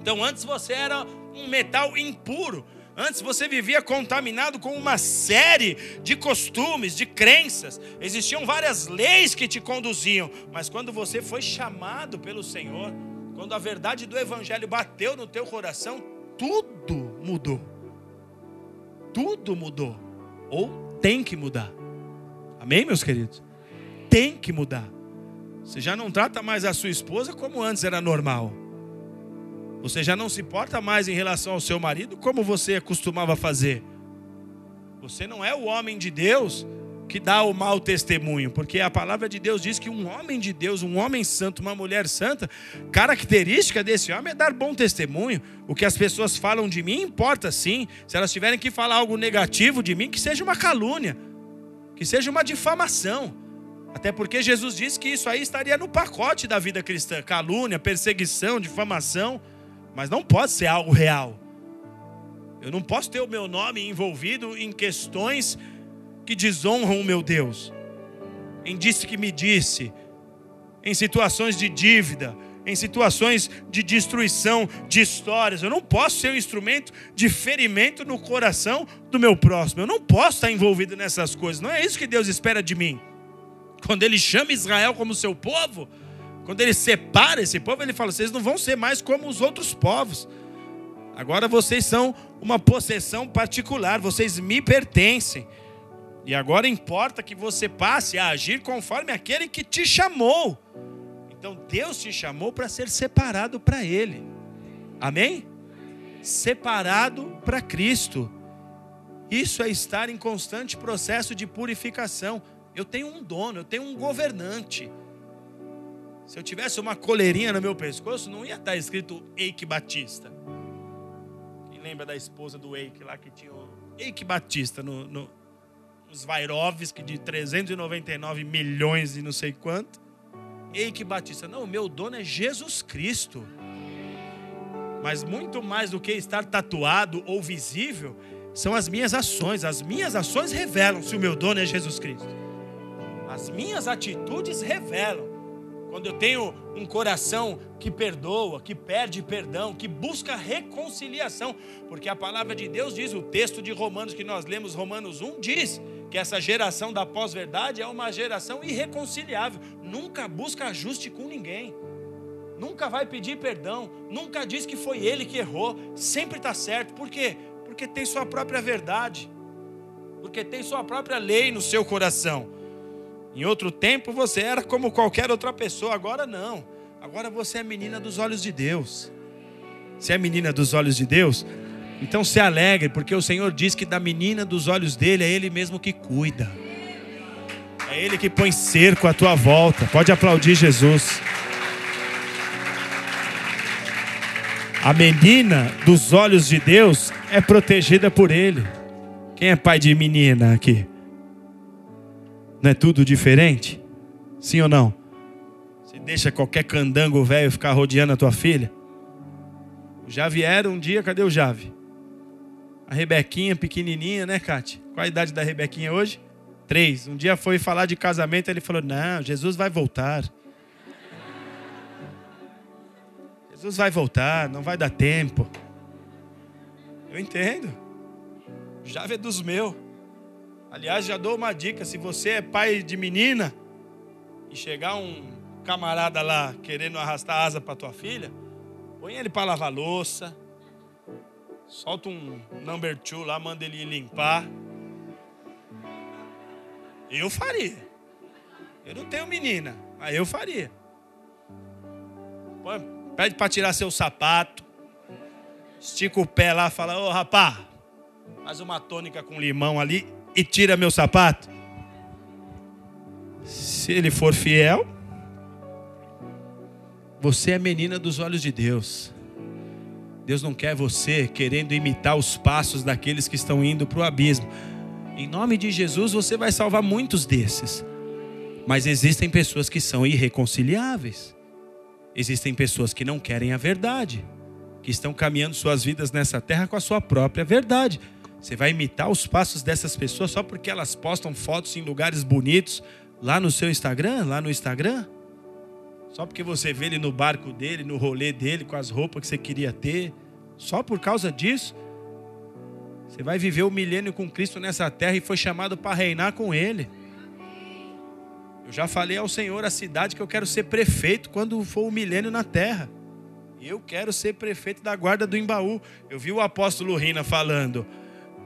Então, antes você era um metal impuro, Antes você vivia contaminado com uma série de costumes, de crenças. Existiam várias leis que te conduziam. Mas quando você foi chamado pelo Senhor, quando a verdade do Evangelho bateu no teu coração, tudo mudou. Tudo mudou. Ou tem que mudar. Amém, meus queridos? Tem que mudar. Você já não trata mais a sua esposa como antes era normal. Você já não se porta mais em relação ao seu marido como você costumava fazer. Você não é o homem de Deus que dá o mau testemunho, porque a palavra de Deus diz que um homem de Deus, um homem santo, uma mulher santa, característica desse homem é dar bom testemunho. O que as pessoas falam de mim importa sim. Se elas tiverem que falar algo negativo de mim, que seja uma calúnia, que seja uma difamação. Até porque Jesus disse que isso aí estaria no pacote da vida cristã: calúnia, perseguição, difamação, mas não pode ser algo real. Eu não posso ter o meu nome envolvido em questões que desonram o meu Deus, em disse que me disse, em situações de dívida, em situações de destruição de histórias. Eu não posso ser um instrumento de ferimento no coração do meu próximo. Eu não posso estar envolvido nessas coisas. Não é isso que Deus espera de mim. Quando Ele chama Israel como seu povo, quando Ele separa esse povo, Ele fala: vocês não vão ser mais como os outros povos. Agora vocês são uma possessão particular, vocês me pertencem. E agora importa que você passe a agir conforme aquele que te chamou. Então Deus te chamou para ser separado para Ele. Amém? Separado para Cristo. Isso é estar em constante processo de purificação. Eu tenho um dono, eu tenho um governante. Se eu tivesse uma coleirinha no meu pescoço, não ia estar escrito Eike Batista. Quem lembra da esposa do Eike lá que tinha o Eike Batista no, no, nos Vairovski de 399 milhões e não sei quanto? Eike Batista. Não, o meu dono é Jesus Cristo. Mas muito mais do que estar tatuado ou visível, são as minhas ações. As minhas ações revelam se o meu dono é Jesus Cristo. As minhas atitudes revelam. Quando eu tenho um coração que perdoa, que pede perdão, que busca reconciliação, porque a palavra de Deus diz, o texto de Romanos que nós lemos, Romanos 1, diz que essa geração da pós-verdade é uma geração irreconciliável, nunca busca ajuste com ninguém, nunca vai pedir perdão, nunca diz que foi ele que errou, sempre está certo, por quê? Porque tem sua própria verdade, porque tem sua própria lei no seu coração. Em outro tempo você era como qualquer outra pessoa, agora não. Agora você é menina dos olhos de Deus. Você é menina dos olhos de Deus? Então se alegre, porque o Senhor diz que da menina dos olhos dele é Ele mesmo que cuida. É Ele que põe cerco à tua volta. Pode aplaudir Jesus. A menina dos olhos de Deus é protegida por Ele. Quem é pai de menina aqui? Não é tudo diferente? Sim ou não? Você deixa qualquer candango velho ficar rodeando a tua filha? O Javier, um dia, cadê o Jave? A Rebequinha, pequenininha, né, Cate? Qual a idade da Rebequinha hoje? Três. Um dia foi falar de casamento, ele falou: Não, Jesus vai voltar. Jesus vai voltar, não vai dar tempo. Eu entendo. Jave é dos meus. Aliás, já dou uma dica: se você é pai de menina e chegar um camarada lá querendo arrastar asa para tua filha, põe ele para lavar louça, solta um number two lá, manda ele limpar. Eu faria. Eu não tenho menina, mas eu faria. Pede para tirar seu sapato, estica o pé lá, fala: Ô rapá, faz uma tônica com limão ali e tira meu sapato? Se ele for fiel, você é menina dos olhos de Deus. Deus não quer você querendo imitar os passos daqueles que estão indo para o abismo. Em nome de Jesus, você vai salvar muitos desses. Mas existem pessoas que são irreconciliáveis. Existem pessoas que não querem a verdade, que estão caminhando suas vidas nessa terra com a sua própria verdade. Você vai imitar os passos dessas pessoas só porque elas postam fotos em lugares bonitos lá no seu Instagram, lá no Instagram? Só porque você vê ele no barco dele, no rolê dele, com as roupas que você queria ter? Só por causa disso? Você vai viver o milênio com Cristo nessa terra e foi chamado para reinar com Ele. Eu já falei ao Senhor a cidade que eu quero ser prefeito quando for o milênio na terra. Eu quero ser prefeito da guarda do Embaú. Eu vi o apóstolo Rina falando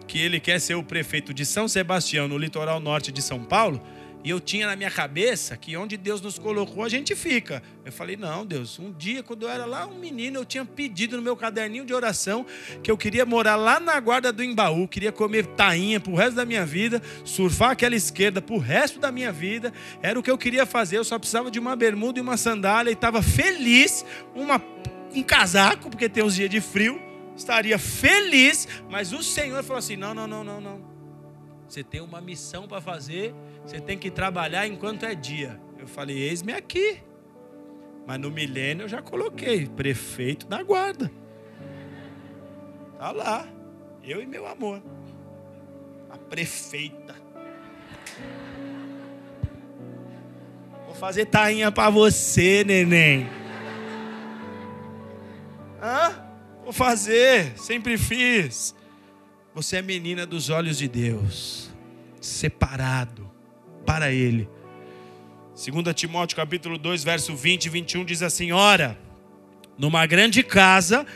que ele quer ser o prefeito de São Sebastião, no litoral norte de São Paulo, e eu tinha na minha cabeça que onde Deus nos colocou, a gente fica. Eu falei: não, Deus, um dia, quando eu era lá um menino, eu tinha pedido no meu caderninho de oração que eu queria morar lá na guarda do Embaú, queria comer tainha pro resto da minha vida, surfar aquela esquerda pro resto da minha vida. Era o que eu queria fazer, eu só precisava de uma bermuda e uma sandália e estava feliz, uma, um casaco, porque tem os dias de frio estaria feliz, mas o Senhor falou assim: não, não, não, não, não. Você tem uma missão para fazer, você tem que trabalhar enquanto é dia. Eu falei: eis-me aqui. Mas no milênio eu já coloquei prefeito da guarda. Tá lá, eu e meu amor. A prefeita. Vou fazer tainha para você, neném. Hã? Vou fazer, sempre fiz. Você é menina dos olhos de Deus, separado para Ele. 2 Timóteo capítulo 2, verso 20 e 21 diz assim: Ora, numa grande casa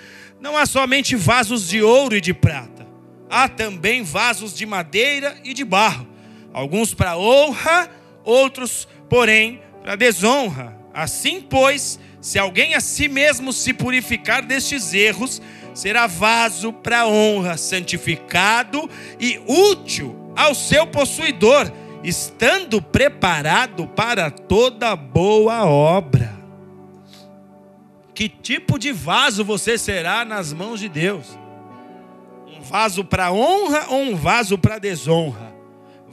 não há somente vasos de ouro e de prata, há também vasos de madeira e de barro, alguns para honra, outros, porém, para desonra. Assim, pois, se alguém a si mesmo se purificar destes erros, será vaso para honra, santificado e útil ao seu possuidor, estando preparado para toda boa obra. Que tipo de vaso você será nas mãos de Deus? Um vaso para honra ou um vaso para desonra?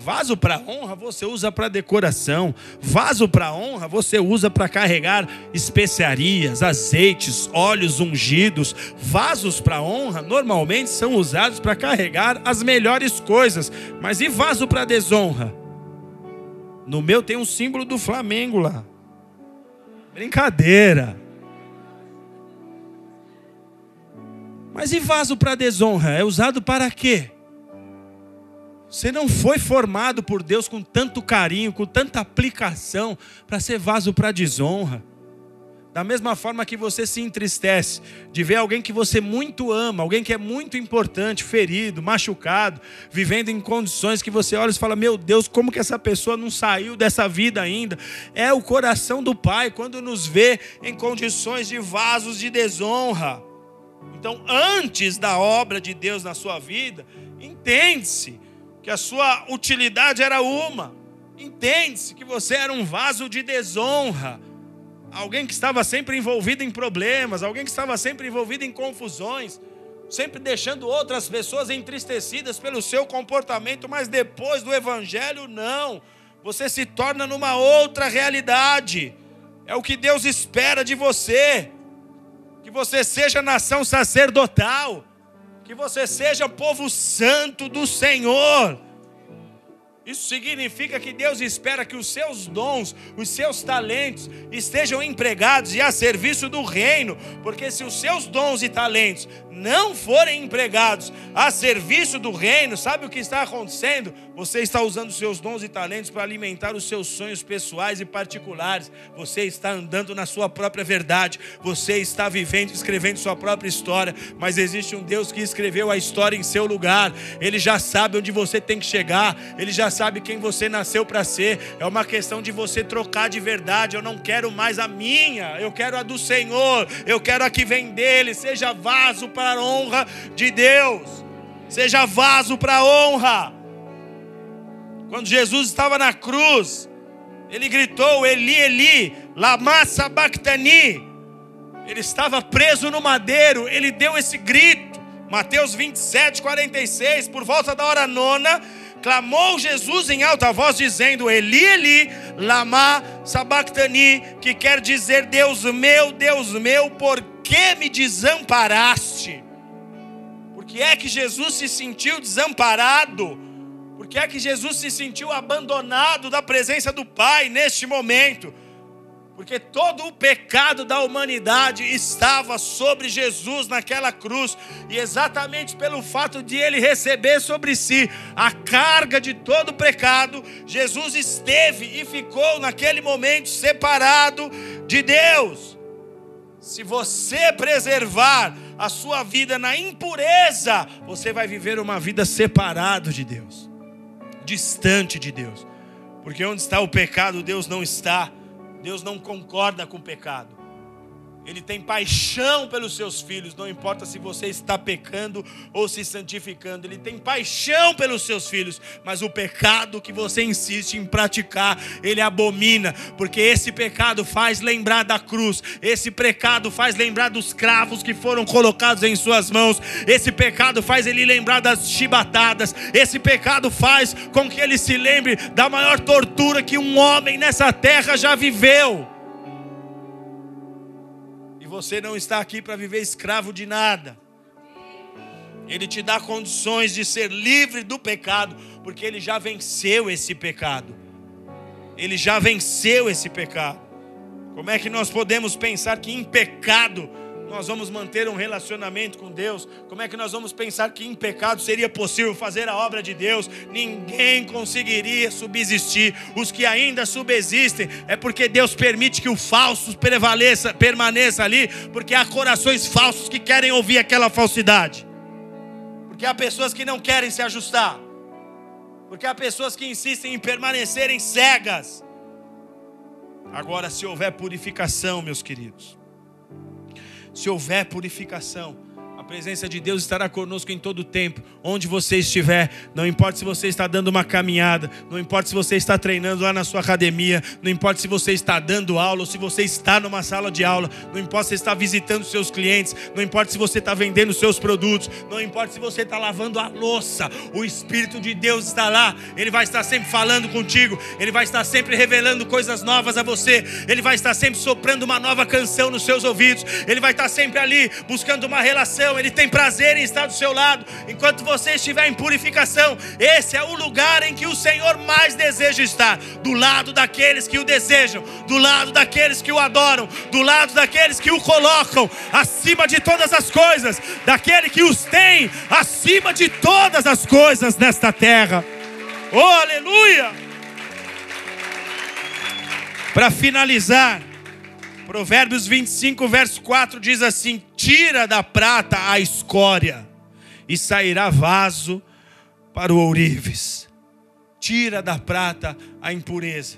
Vaso para honra você usa para decoração. Vaso para honra você usa para carregar especiarias, azeites, óleos ungidos. Vasos para honra normalmente são usados para carregar as melhores coisas. Mas e vaso para desonra? No meu tem um símbolo do Flamengo lá. Brincadeira. Mas e vaso para desonra? É usado para quê? Você não foi formado por Deus com tanto carinho, com tanta aplicação, para ser vaso para desonra. Da mesma forma que você se entristece de ver alguém que você muito ama, alguém que é muito importante, ferido, machucado, vivendo em condições que você olha e fala: Meu Deus, como que essa pessoa não saiu dessa vida ainda? É o coração do Pai quando nos vê em condições de vasos de desonra. Então, antes da obra de Deus na sua vida, entende-se que a sua utilidade era uma. Entende-se que você era um vaso de desonra, alguém que estava sempre envolvido em problemas, alguém que estava sempre envolvido em confusões, sempre deixando outras pessoas entristecidas pelo seu comportamento, mas depois do evangelho, não. Você se torna numa outra realidade. É o que Deus espera de você. Que você seja nação sacerdotal que você seja povo santo do Senhor. Isso significa que Deus espera que os seus dons, os seus talentos estejam empregados e a serviço do reino, porque se os seus dons e talentos não forem empregados a serviço do reino, sabe o que está acontecendo? Você está usando seus dons e talentos para alimentar os seus sonhos pessoais e particulares. Você está andando na sua própria verdade. Você está vivendo, escrevendo sua própria história. Mas existe um Deus que escreveu a história em seu lugar. Ele já sabe onde você tem que chegar. Ele já sabe quem você nasceu para ser. É uma questão de você trocar de verdade. Eu não quero mais a minha. Eu quero a do Senhor. Eu quero a que vem dele. Seja vaso para a honra de Deus. Seja vaso para a honra. Quando Jesus estava na cruz, ele gritou: Eli, Eli, lama sabachthani. Ele estava preso no madeiro, ele deu esse grito. Mateus 27, 46, por volta da hora nona, clamou Jesus em alta voz, dizendo: Eli, Eli, lama sabachthani, que quer dizer: Deus meu, Deus meu, por que me desamparaste? Por que é que Jesus se sentiu desamparado? Que é que Jesus se sentiu abandonado da presença do Pai neste momento? Porque todo o pecado da humanidade estava sobre Jesus naquela cruz, e exatamente pelo fato de ele receber sobre si a carga de todo o pecado, Jesus esteve e ficou naquele momento separado de Deus. Se você preservar a sua vida na impureza, você vai viver uma vida separado de Deus distante de Deus. Porque onde está o pecado, Deus não está. Deus não concorda com o pecado. Ele tem paixão pelos seus filhos, não importa se você está pecando ou se santificando. Ele tem paixão pelos seus filhos, mas o pecado que você insiste em praticar, ele abomina, porque esse pecado faz lembrar da cruz, esse pecado faz lembrar dos cravos que foram colocados em suas mãos, esse pecado faz ele lembrar das chibatadas, esse pecado faz com que ele se lembre da maior tortura que um homem nessa terra já viveu você não está aqui para viver escravo de nada. Ele te dá condições de ser livre do pecado, porque ele já venceu esse pecado. Ele já venceu esse pecado. Como é que nós podemos pensar que em pecado nós vamos manter um relacionamento com Deus? Como é que nós vamos pensar que em pecado seria possível fazer a obra de Deus? Ninguém conseguiria subsistir. Os que ainda subsistem é porque Deus permite que o falso prevaleça, permaneça ali, porque há corações falsos que querem ouvir aquela falsidade. Porque há pessoas que não querem se ajustar. Porque há pessoas que insistem em permanecerem cegas. Agora, se houver purificação, meus queridos, se houver purificação, presença de Deus estará conosco em todo o tempo, onde você estiver. Não importa se você está dando uma caminhada, não importa se você está treinando lá na sua academia, não importa se você está dando aula ou se você está numa sala de aula, não importa se você está visitando seus clientes, não importa se você está vendendo seus produtos, não importa se você está lavando a louça, o Espírito de Deus está lá, ele vai estar sempre falando contigo, ele vai estar sempre revelando coisas novas a você, ele vai estar sempre soprando uma nova canção nos seus ouvidos, ele vai estar sempre ali buscando uma relação ele tem prazer em estar do seu lado. Enquanto você estiver em purificação, esse é o lugar em que o Senhor mais deseja estar do lado daqueles que o desejam, do lado daqueles que o adoram, do lado daqueles que o colocam acima de todas as coisas, daquele que os tem acima de todas as coisas nesta terra. Oh, aleluia! Para finalizar, Provérbios 25, verso 4 diz assim: Tira da prata a escória, e sairá vaso para o ourives. Tira da prata a impureza,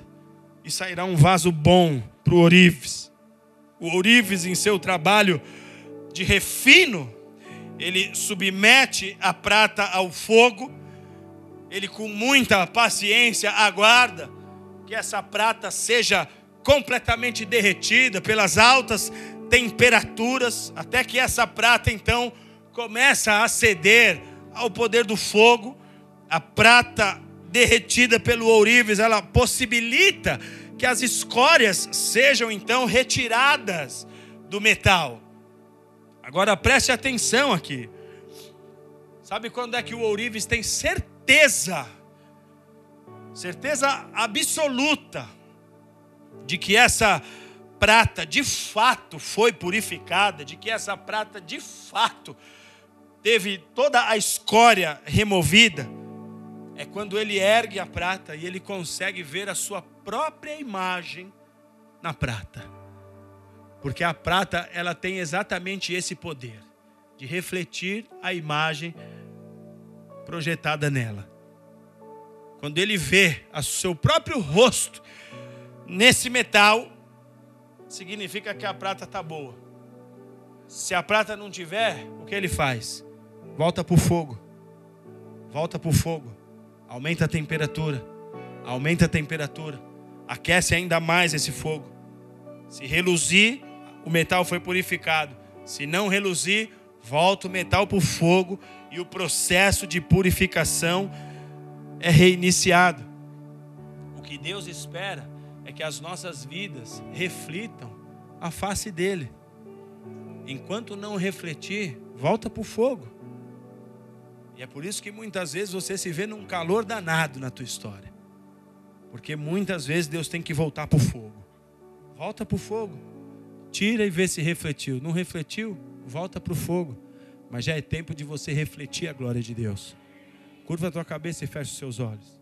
e sairá um vaso bom para o ourives. O ourives, em seu trabalho de refino, ele submete a prata ao fogo, ele com muita paciência aguarda que essa prata seja completamente derretida pelas altas temperaturas, até que essa prata então começa a ceder ao poder do fogo. A prata derretida pelo ourives, ela possibilita que as escórias sejam então retiradas do metal. Agora preste atenção aqui. Sabe quando é que o ourives tem certeza, certeza absoluta, de que essa prata de fato foi purificada, de que essa prata de fato teve toda a escória removida, é quando ele ergue a prata e ele consegue ver a sua própria imagem na prata. Porque a prata, ela tem exatamente esse poder de refletir a imagem projetada nela. Quando ele vê o seu próprio rosto nesse metal, significa que a prata está boa. Se a prata não tiver, o que ele faz? Volta para o fogo. Volta para o fogo. Aumenta a temperatura. Aumenta a temperatura. Aquece ainda mais esse fogo. Se reluzir, o metal foi purificado. Se não reluzir, volta o metal para o fogo e o processo de purificação é reiniciado. O que Deus espera é que as nossas vidas reflitam a face dele. Enquanto não refletir, volta para o fogo. E é por isso que muitas vezes você se vê num calor danado na tua história. Porque muitas vezes Deus tem que voltar para o fogo. Volta para o fogo. Tira e vê se refletiu. Não refletiu? Volta para o fogo. Mas já é tempo de você refletir a glória de Deus. Curva a tua cabeça e fecha os seus olhos.